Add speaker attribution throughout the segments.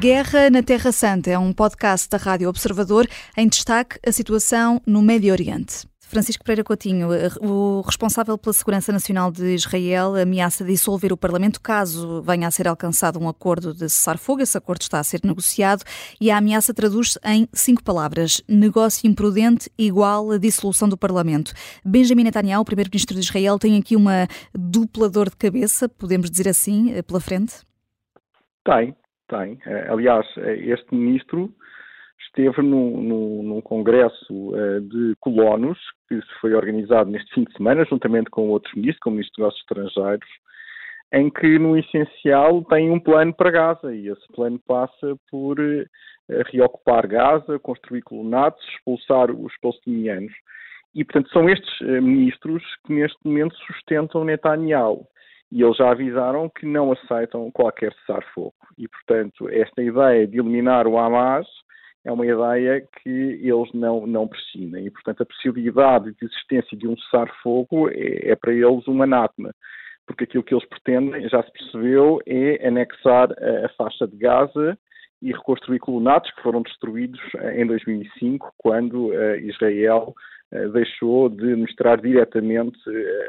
Speaker 1: Guerra na Terra Santa é um podcast da Rádio Observador em destaque a situação no Médio Oriente. Francisco Pereira Coutinho, o responsável pela Segurança Nacional de Israel, ameaça dissolver o Parlamento caso venha a ser alcançado um acordo de cessar-fogo. Esse acordo está a ser negociado e a ameaça traduz-se em cinco palavras: negócio imprudente igual a dissolução do Parlamento. Benjamin Netanyahu, primeiro-ministro de Israel, tem aqui uma dupla dor de cabeça, podemos dizer assim, pela frente?
Speaker 2: Tem, tem. Eh, aliás, eh, este ministro esteve num congresso uh, de colonos que foi organizado neste fim de semana, juntamente com outros ministros, como o Ministro dos Negócios Estrangeiros, em que, no essencial, tem um plano para Gaza e esse plano passa por reocupar Gaza, construir colonatos, expulsar os palestinianos. E, portanto, são estes ministros que neste momento sustentam Netanyahu. E eles já avisaram que não aceitam qualquer cessar-fogo. E, portanto, esta ideia de eliminar o Hamas é uma ideia que eles não, não prescindem. E, portanto, a possibilidade de existência de um cessar-fogo é, é, para eles um anátema. Porque aquilo que eles pretendem, já se percebeu, é anexar a, a faixa de Gaza e reconstruir colonatos que foram destruídos em 2005, quando uh, Israel uh, deixou de mostrar diretamente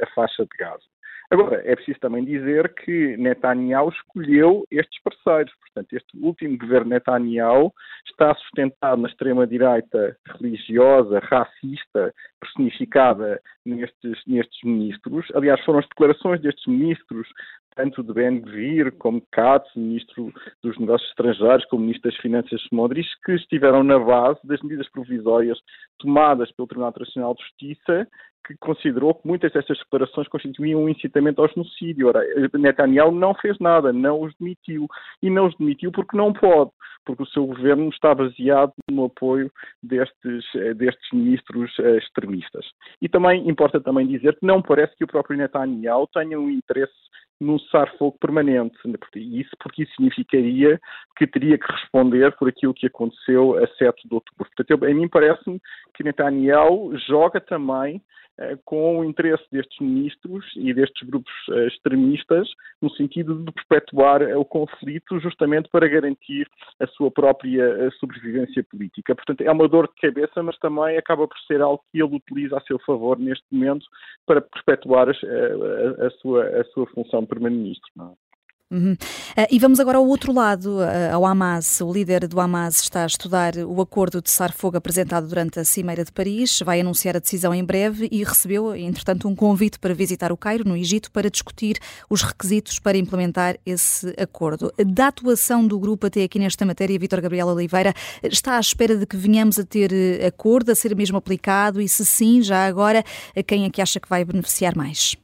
Speaker 2: a faixa de Gaza. Agora, é preciso também dizer que Netanyahu escolheu estes parceiros. Portanto, este último governo Netanyahu está sustentado na extrema-direita religiosa, racista, personificada nestes, nestes ministros. Aliás, foram as declarações destes ministros tanto de Ben Gvir como de Katz, ministro dos Negócios Estrangeiros, como ministro das Finanças Smodris, que estiveram na base das medidas provisórias tomadas pelo Tribunal Internacional de Justiça que considerou que muitas destas declarações constituíam um incitamento ao genocídio. Ora, Netanyahu não fez nada, não os demitiu. E não os demitiu porque não pode, porque o seu governo está baseado no apoio destes, eh, destes ministros eh, extremistas. E também importa também dizer que não parece que o próprio Netanyahu tenha um interesse num cessar-fogo permanente. Isso porque isso significaria que teria que responder por aquilo que aconteceu a 7 de outubro. Portanto, a mim parece-me que Netanyahu joga também eh, com o interesse destes ministros e destes grupos eh, extremistas no sentido de perpetuar o conflito justamente para garantir a sua própria eh, sobrevivência política. Portanto, é uma dor de cabeça, mas também acaba por ser algo que ele utiliza a seu favor neste momento para perpetuar a, a, a sua, a sua função primeiro-ministro. É?
Speaker 1: Uhum. Uh, e vamos agora ao outro lado, uh, ao Hamas. O líder do Hamas está a estudar o acordo de cessar-fogo apresentado durante a Cimeira de Paris, vai anunciar a decisão em breve e recebeu, entretanto, um convite para visitar o Cairo, no Egito, para discutir os requisitos para implementar esse acordo. Da atuação do grupo até aqui nesta matéria, Vítor Gabriel Oliveira, está à espera de que venhamos a ter eh, acordo, a ser mesmo aplicado e, se sim, já agora, quem é que acha que vai beneficiar mais?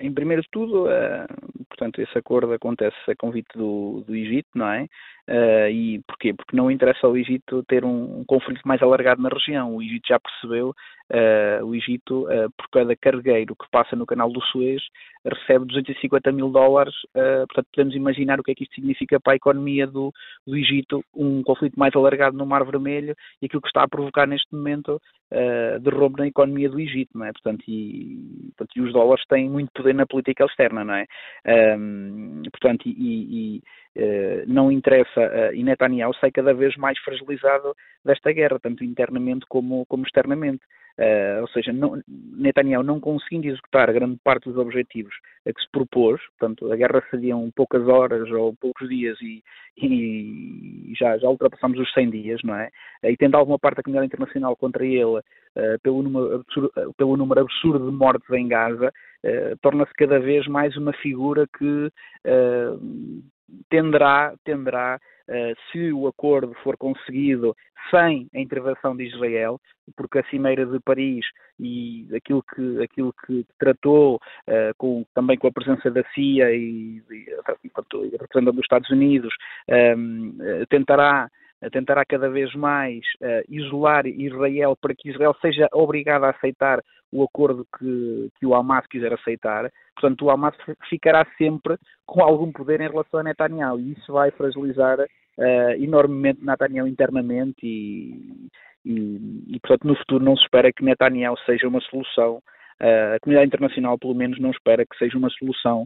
Speaker 3: Em primeiro de tudo, portanto, esse acordo acontece a convite do, do Egito, não é? Uh, e porquê? Porque não interessa ao Egito ter um, um, conflito mais alargado na região. O Egito já percebeu, uh, o Egito, uh, por cada cargueiro que passa no canal do Suez, recebe 250 mil dólares. portanto, podemos imaginar o que é que isto significa para a economia do, do Egito, um conflito mais alargado no Mar Vermelho e aquilo que está a provocar neste momento uh, derrube na economia do Egito, não é? Portanto e, portanto, e os dólares têm muito poder na política externa, não é? Um, portanto, e, e uh, não interessa, uh, e Netanyahu sai cada vez mais fragilizado desta guerra, tanto internamente como, como externamente. Uh, ou seja, não, Netanyahu não conseguindo executar grande parte dos objetivos a que se propôs, portanto, a guerra seriam poucas horas ou poucos dias e, e já, já ultrapassamos os 100 dias, não é? E tendo alguma parte da comunidade internacional contra ele uh, pelo, número absurdo, uh, pelo número absurdo de mortes em Gaza, torna-se cada vez mais uma figura que tenderá, tenderá uh, se o acordo for conseguido sem a intervenção de Israel, porque a Cimeira de Paris e aquilo que, aquilo que tratou uh, com, também com a presença da CIA e, e, e dos Estados Unidos um, ehm, tentará tentará cada vez mais uh, isolar Israel para que Israel seja obrigado a aceitar o acordo que, que o Hamas quiser aceitar. Portanto, o Hamas ficará sempre com algum poder em relação a Netanyahu e isso vai fragilizar uh, enormemente Netanyahu internamente e, e, e, portanto, no futuro não se espera que Netanyahu seja uma solução a comunidade internacional, pelo menos, não espera que seja uma solução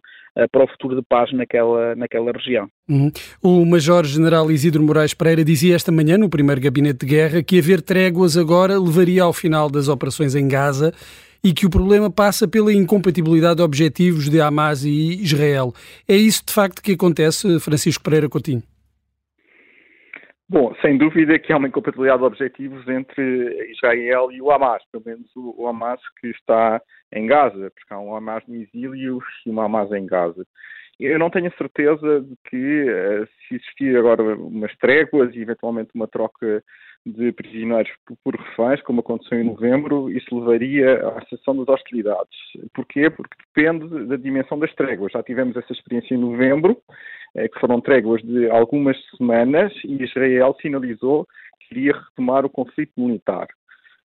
Speaker 3: para o futuro de paz naquela, naquela região.
Speaker 4: Uhum. O Major-General Isidro Moraes Pereira dizia esta manhã, no primeiro gabinete de guerra, que haver tréguas agora levaria ao final das operações em Gaza e que o problema passa pela incompatibilidade de objetivos de Hamas e Israel. É isso de facto que acontece, Francisco Pereira Coutinho?
Speaker 2: Bom, sem dúvida que há uma incompatibilidade de objetivos entre Israel e o Hamas, pelo menos o, Hamas que está em Gaza, porque há um Hamas no exílio e um Hamas em Gaza. Eu não tenho a certeza de que, eh, se existir agora umas tréguas e eventualmente uma troca de prisioneiros por reféns, como aconteceu em novembro, isso levaria à cessação das hostilidades. Porquê? Porque depende da dimensão das tréguas. Já tivemos essa experiência em novembro, eh, que foram tréguas de algumas semanas, e Israel sinalizou que iria retomar o conflito militar.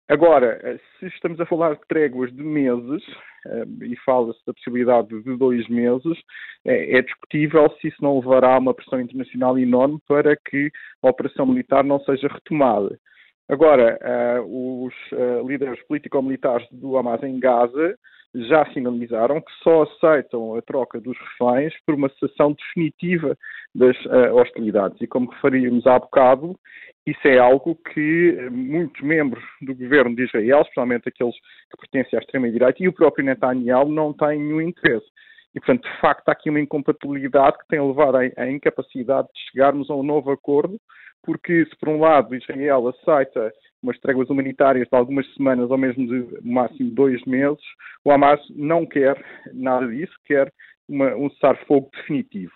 Speaker 2: Agora, eh, se estamos a falar de tréguas de meses, eh, e fala-se da possibilidade de dois meses, é, é discutível se isso não levará a uma pressão internacional enorme para que a operação militar não seja retomada. Agora, os líderes político-militares do Hamas em Gaza já sinalizaram que só aceitam a troca dos reféns por uma cessação definitiva das uh, hostilidades. E como referimos há bocado, isso é algo que muitos membros do governo de Israel, especialmente aqueles que pertencem à extrema-direita, e o próprio Netanyahu não têm nenhum interesse. E, portanto, de facto, há aqui uma incompatibilidade que tem levado à incapacidade de chegarmos a um novo acordo, porque se, por um lado, Israel aceita umas tréguas humanitárias de algumas semanas ou mesmo de máximo dois meses, o Hamas não quer nada disso, quer uma, um cessar-fogo definitivo.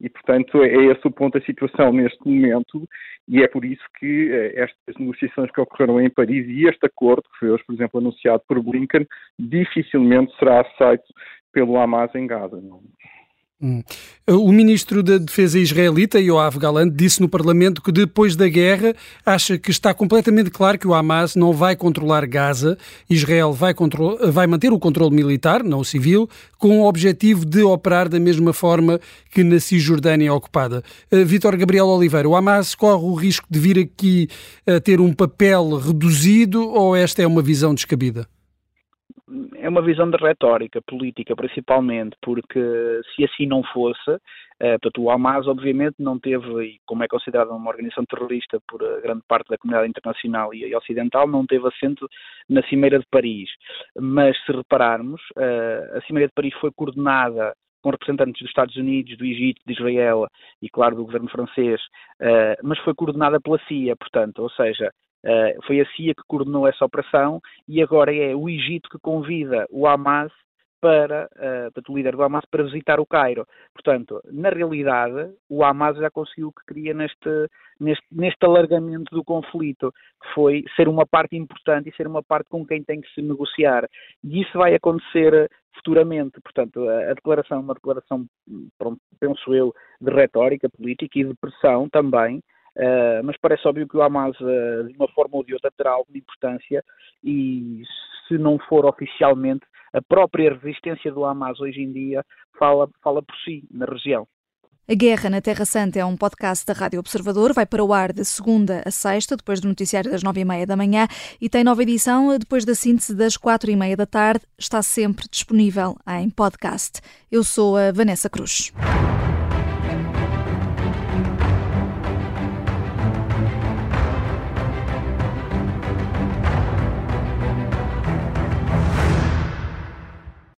Speaker 2: E, portanto, é esse o ponto da situação neste momento, e é por isso que eh, estas negociações que ocorreram em Paris e este acordo, que foi hoje, por exemplo, anunciado por Blinken, dificilmente será aceito pelo Hamas em Gaza. Não?
Speaker 4: Hum. O ministro da Defesa israelita, Yoav Galant, disse no Parlamento que depois da guerra acha que está completamente claro que o Hamas não vai controlar Gaza, Israel vai, vai manter o controle militar, não civil, com o objetivo de operar da mesma forma que na Cisjordânia ocupada. Uh, Vítor Gabriel Oliveira, o Hamas corre o risco de vir aqui a ter um papel reduzido ou esta é uma visão descabida?
Speaker 3: É uma visão de retórica política, principalmente, porque se assim não fosse, uh, portanto, o Hamas, obviamente, não teve, e como é considerado uma organização terrorista por eh, grande parte da comunidade internacional e, ocidental, não teve assento na Cimeira de Paris. Mas, se repararmos, uh, a Cimeira de Paris foi coordenada com representantes dos Estados Unidos, do Egito, de Israel e, claro, do governo francês, mas foi coordenada pela CIA, portanto, ou seja, Uh, foi a CIA que coordenou essa operação e agora é o Egito que convida o Hamas para, uh, o líder do Hamas para visitar o Cairo. Portanto, na realidade, o Hamas já conseguiu o que queria neste, neste, neste alargamento do conflito, que foi ser uma parte importante e ser uma parte com quem tem que se negociar. E isso vai acontecer futuramente. Portanto, a, a declaração é uma declaração, pronto, penso eu, de retórica política e de pressão também, Uh, mas parece óbvio que o Hamas, uh, de uma forma ou de outra, terá alguma importância e, se não for oficialmente, a própria resistência do Hamas hoje em dia fala, fala por si na região.
Speaker 1: A Guerra na Terra Santa é um podcast da Rádio Observador. Vai para o ar de segunda a sexta, depois do noticiário das nove e meia da manhã, e tem nova edição depois da síntese das quatro e meia da tarde. Está sempre disponível em podcast. Eu sou a Vanessa Cruz.